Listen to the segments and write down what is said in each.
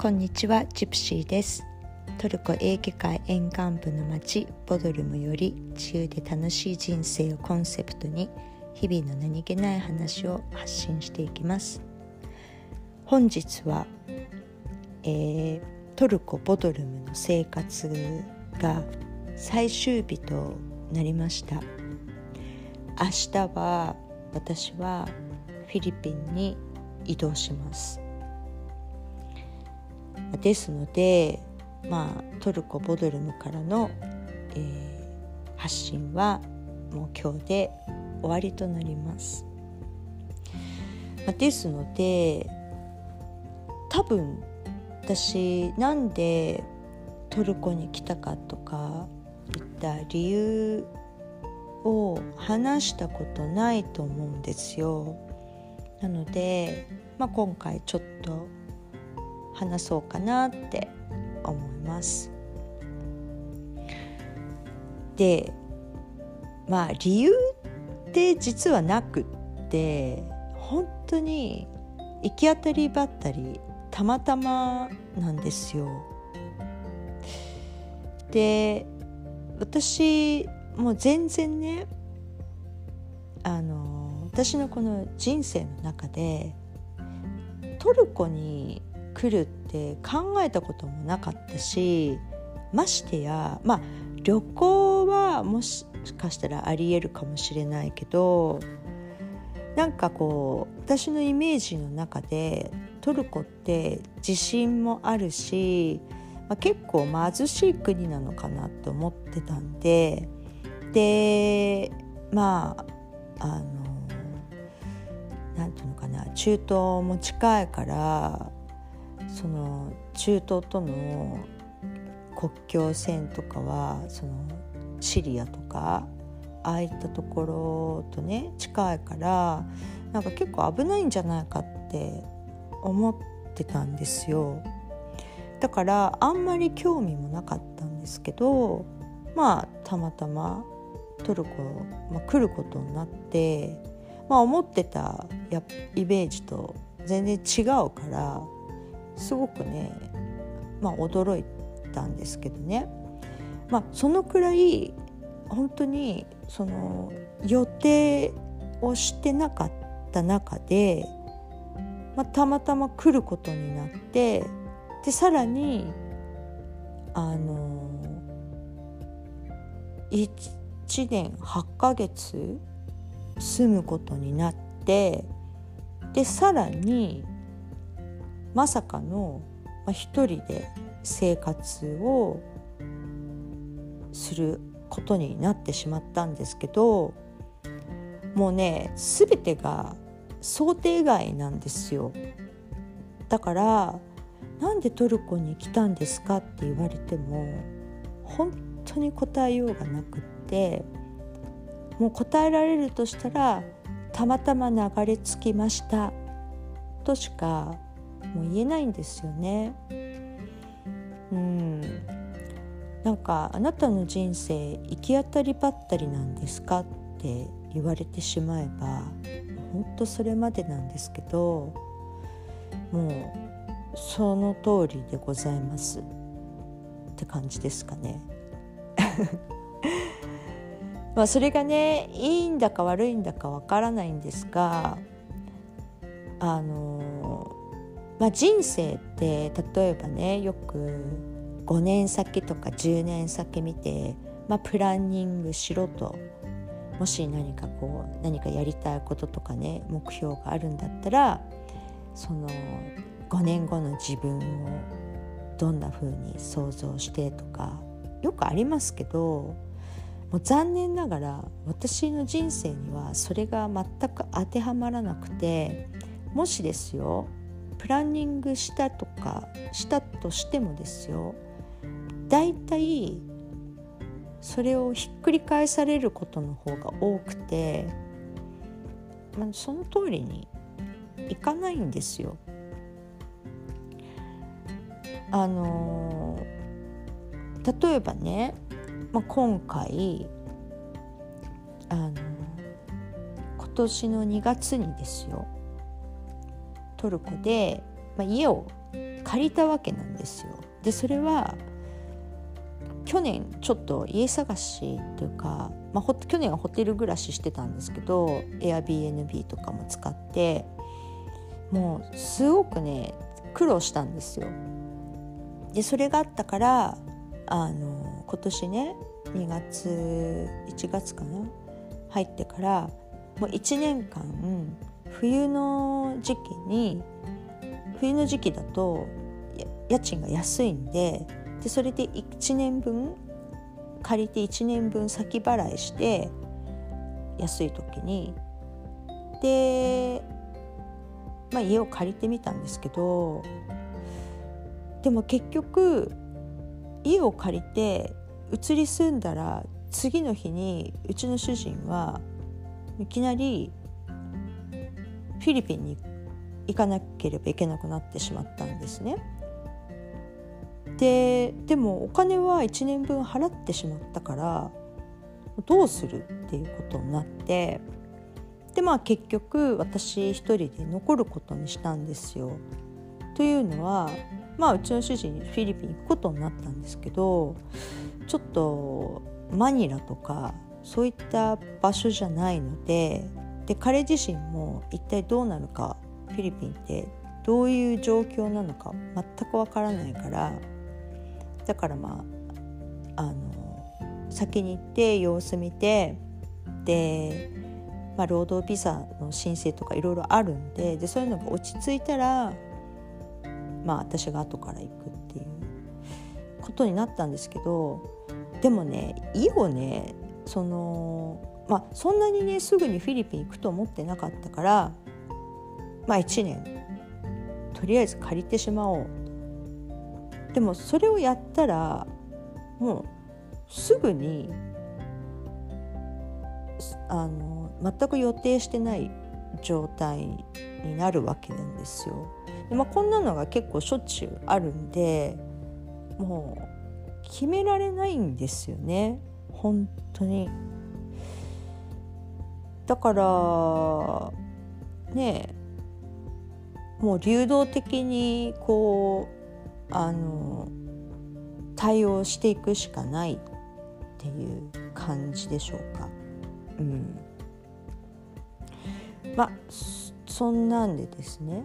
こんにちはジプシーです。トルコエーゲ海沿岸部の町ボドルムより自由で楽しい人生をコンセプトに日々の何気ない話を発信していきます。本日は、えー、トルコボドルムの生活が最終日となりました。明日は私はフィリピンに移動します。ですので、まあ、トルコボドルムからの、えー、発信はもう今日で終わりとなります。ま、ですので多分私なんでトルコに来たかとかいった理由を話したことないと思うんですよ。なので、まあ、今回ちょっと話そうかなって思います。でまあ理由って実はなくって本当に行き当たりばったりたまたまなんですよ。で私もう全然ねあの私のこの人生の中でトルコに来るって考えたこともなかったしましてやまあ旅行はもしかしたらありえるかもしれないけどなんかこう私のイメージの中でトルコって地震もあるし、まあ、結構貧しい国なのかなって思ってたんででまああのなんていうのかな中東も近いからその中東との国境線とかはそのシリアとかああいったところとね近いからなんか結構危ないんじゃないかって思ってたんですよ。だからあんまり興味もなかったんですけどまあたまたまトルコ、まあ、来ることになって、まあ、思ってたやイメージと全然違うからすごくね、まあ、驚いたんですけどね、まあ、そのくらい本当にその予定をしてなかった中で、まあ、たまたま来ることになってでさらにあの1年8ヶ月住むことになってでさらにまさかの、まあ、一人で生活をすることになってしまったんですけどもうね全てが想定外なんですよ。だからなんでトルコに来たんですかって言われても本当に答えようがなくってもう答えられるとしたらたまたま流れ着きましたとしかもう言えないんですよね。うんなんかあなたの人生行き当たりばったりなんですか？って言われてしまえば本当それまでなんですけどもうその通りでございますって感じですかね。まあそれがねいいんだか悪いんだかわからないんですがあのまあ、人生って例えばねよく5年先とか10年先見て、まあ、プランニングしろと。もし何かこう何かやりたいこととかね目標があるんだったらその5年後の自分をどんな風に想像してとかよくありますけどもう残念ながら私の人生にはそれが全く当てはまらなくてもしですよプランニングしたとかしたとしてもですよだいたいそれをひっくり返されることの方が多くて、まあ、その通りにいかないんですよ。あの例えばね、まあ、今回あの今年の2月にですよトルコで、まあ、家を借りたわけなんですよ。でそれは去年ちょっと家探しというか、まあ、去年はホテル暮らししてたんですけど Airbnb とかも使ってもうすごくね苦労したんですよ。でそれがあったからあの今年ね2月1月かな入ってからもう1年間冬の時期に冬の時期だと家賃が安いんででそれで1年分借りて1年分先払いして安い時に。で、まあ、家を借りてみたんですけどでも結局家を借りて移り住んだら次の日にうちの主人はいきなりフィリピンに行かなければいけなくなってしまったんですね。ででもお金は1年分払ってしまったからどうするっていうことになってでまあ結局私一人で残ることにしたんですよ。というのはまあうちの主人フィリピン行くことになったんですけどちょっとマニラとかそういった場所じゃないのでで彼自身も一体どうなるかフィリピンってどういう状況なのか全くわからないからだからまああの先に行って様子見てで、まあ、労働ビザの申請とかいろいろあるんででそういうのが落ち着いたらまあ私が後から行くっていうことになったんですけどでもね意をねそのまあそんなにねすぐにフィリピン行くと思ってなかったからまあ1年とりあえず借りてしまおうでもそれをやったらもうすぐにあの全く予定してない状態になるわけなんですよ。でまあ、こんなのが結構しょっちゅうあるんでもう決められないんですよね本当に。だからねもう流動的にこうあの対応していくしかないっていう感じでしょうか。うん、まあそんなんでですね、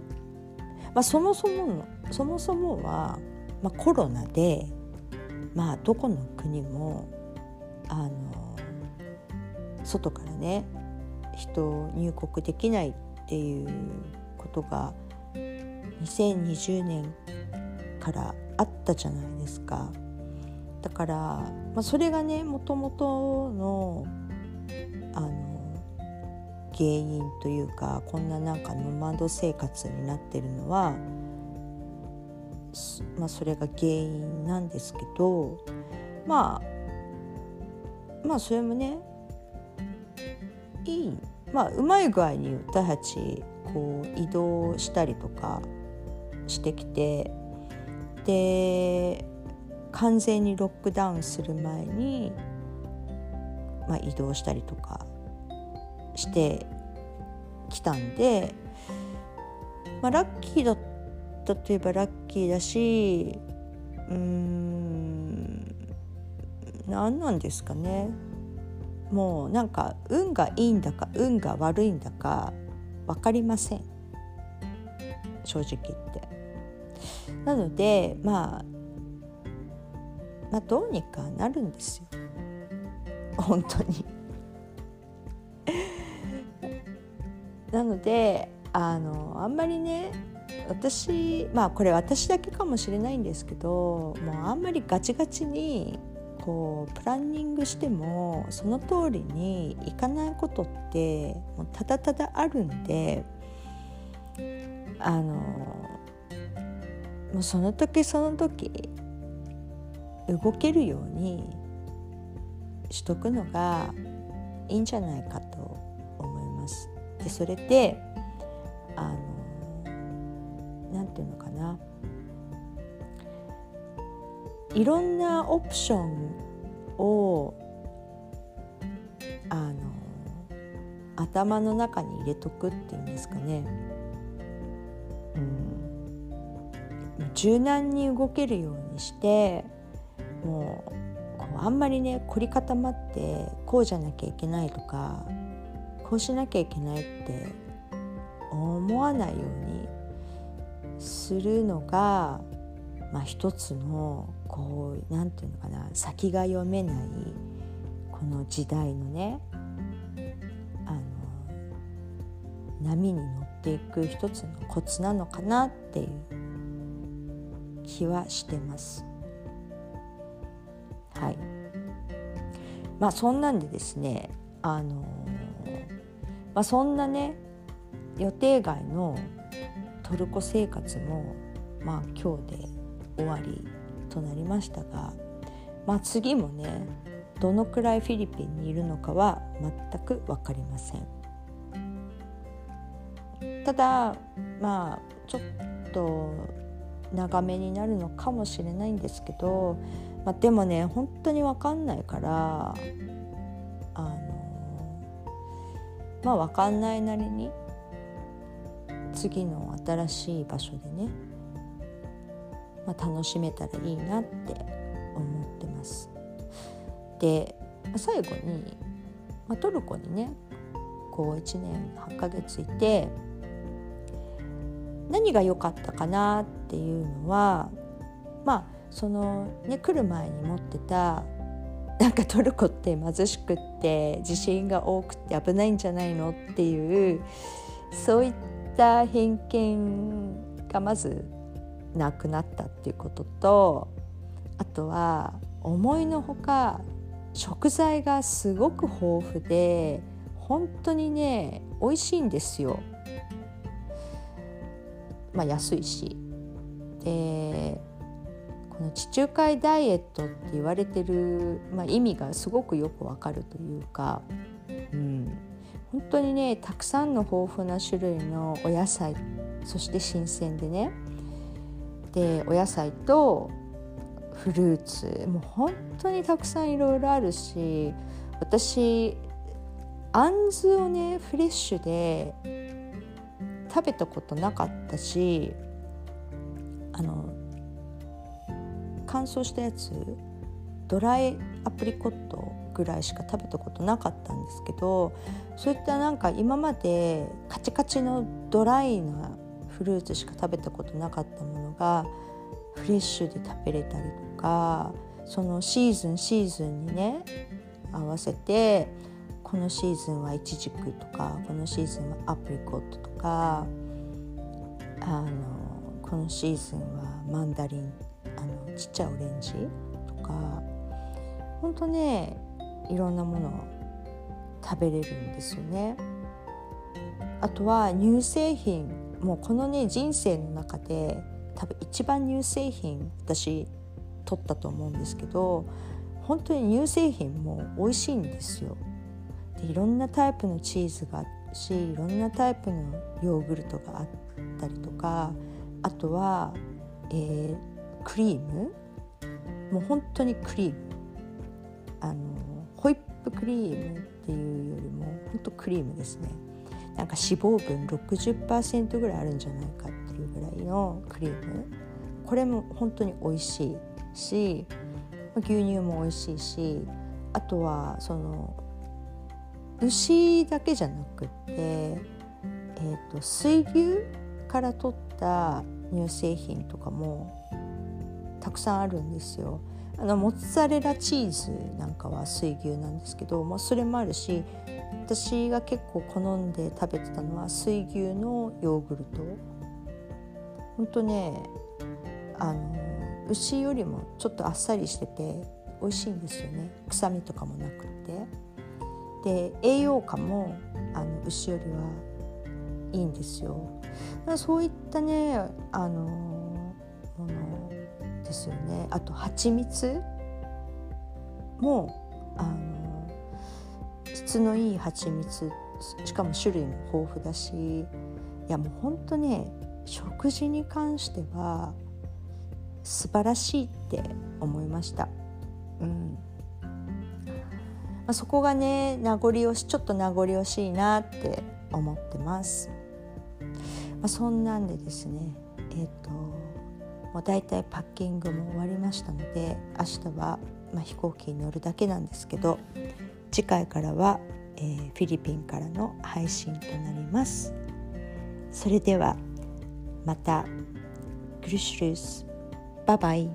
まあ、そもそものそもそもは、まあ、コロナで、まあ、どこの国もあの外からね人入国できないっていうことが2020年からあったじゃないですか。だから、まあ、それがねもともとのあの原因というかこんななんかノマド生活になってるのは、まあ、それが原因なんですけどまあまあそれもねいいまあうまい具合に私たちこう移動したりとかしてきてで完全にロックダウンする前に、まあ、移動したりとかしてきたんで、まあ、ラッキーだったといえばラッキーだしうーん何なんですかね。もうなんか運がいいんだか運が悪いんだか分かりません。正直言って。なので、まあ、まあどうにかなるんですよ。本当に。なのであのあんまりね私まあこれ私だけかもしれないんですけどもうあんまりガチガチにこうプランニングしてもその通りにいかないことってもうただただあるんであのもうその時その時動けるようにしとくのがいいんじゃないかと思います。でそれであのなんていうのかないろんなオプションをあの頭の中に入れとくっていうんですかね。うん、柔軟に動けるようにしてもうこうあんまりね凝り固まってこうじゃなきゃいけないとかこうしなきゃいけないって思わないようにするのが、まあ、一つのこう何て言うのかな先が読めないこの時代のねあの波に乗っていく一つのコツなのかなっていう気はしてます。はいまあそんなんでですねあの、まあ、そんなね予定外のトルコ生活もまあ今日で終わりとなりましたが、まあ、次もねどのくらいフィリピンにいるのかは全く分かりません。ただまあちょっと長めになるのかもしれないんですけど、まあ、でもね本当に分かんないからあのまあ分かんないなりに次の新しい場所でね、まあ、楽しめたらいいなって思ってます。で最後に、まあ、トルコにねこう1年8ヶ月いて何が良かったかなっていうのはまあそのね来る前に持ってたなんかトルコって貧しくって地震が多くて危ないんじゃないのっていうそういった偏見がまずなくなったっていうこととあとは思いのほか食材がすごく豊富で本当にね美味しいんですよ。まあ、安いしでこの地中海ダイエットって言われてる、まあ、意味がすごくよくわかるというか、うん、本当にねたくさんの豊富な種類のお野菜そして新鮮でねでお野菜とフルーツもう本当にたくさんいろいろあるし私あんずをねフレッシュで食べたことなかったしあの乾燥したやつドライアプリコットぐらいしか食べたことなかったんですけどそういったなんか今までカチカチのドライなフルーツしか食べたことなかったものがフレッシュで食べれたりとかそのシーズンシーズンにね合わせてこのシーズンはイチジクとかこのシーズンはアプリコットとかあのこのシーズンはマンダリンあのちっちゃいオレンジとかほんとねいろんなものを食べれるんですよね。あとは乳製品もうこのね人生の中で多分一番乳製品私取ったと思うんですけど本当に乳製品も美味しいんですよ。でいろんなタイプのチーズがあるしいろんなタイプのヨーグルトがあったりとかあとは、えー、クリーム。もう本当にクリーム。あのホイップクリームっていうよりも本当クリームですね。なんか脂肪分60%ぐらいあるんじゃないかっていうぐらいのクリームこれも本当に美味しいし牛乳も美味しいしあとはその牛だけじゃなくて、えーと、水牛から取った乳製品とかもたくさんあるんですよ。あのモッツァレラチーズなんかは水牛なんですけどもそれもあるし私が結構好んで食べてたのは水牛のヨーグルトほんとねあの牛よりもちょっとあっさりしてて美味しいんですよね臭みとかもなくって。で栄養価もあの牛よりはいいんですよ。そういったねあのものですよね。あと蜂蜜もあの質のいい蜂蜜しかも種類も豊富だしいやもうほんとね食事に関しては素晴らしいって思いました。うんまあ、そこがね名残惜しちょっと名残惜しいなって思ってます。まあ、そんなんでですねえっ、ー、ともうだいたいパッキングも終わりましたので明日は、まあ、飛行機に乗るだけなんですけど次回からは、えー、フィリピンからの配信となります。それではまた。グリシュルスバイバイ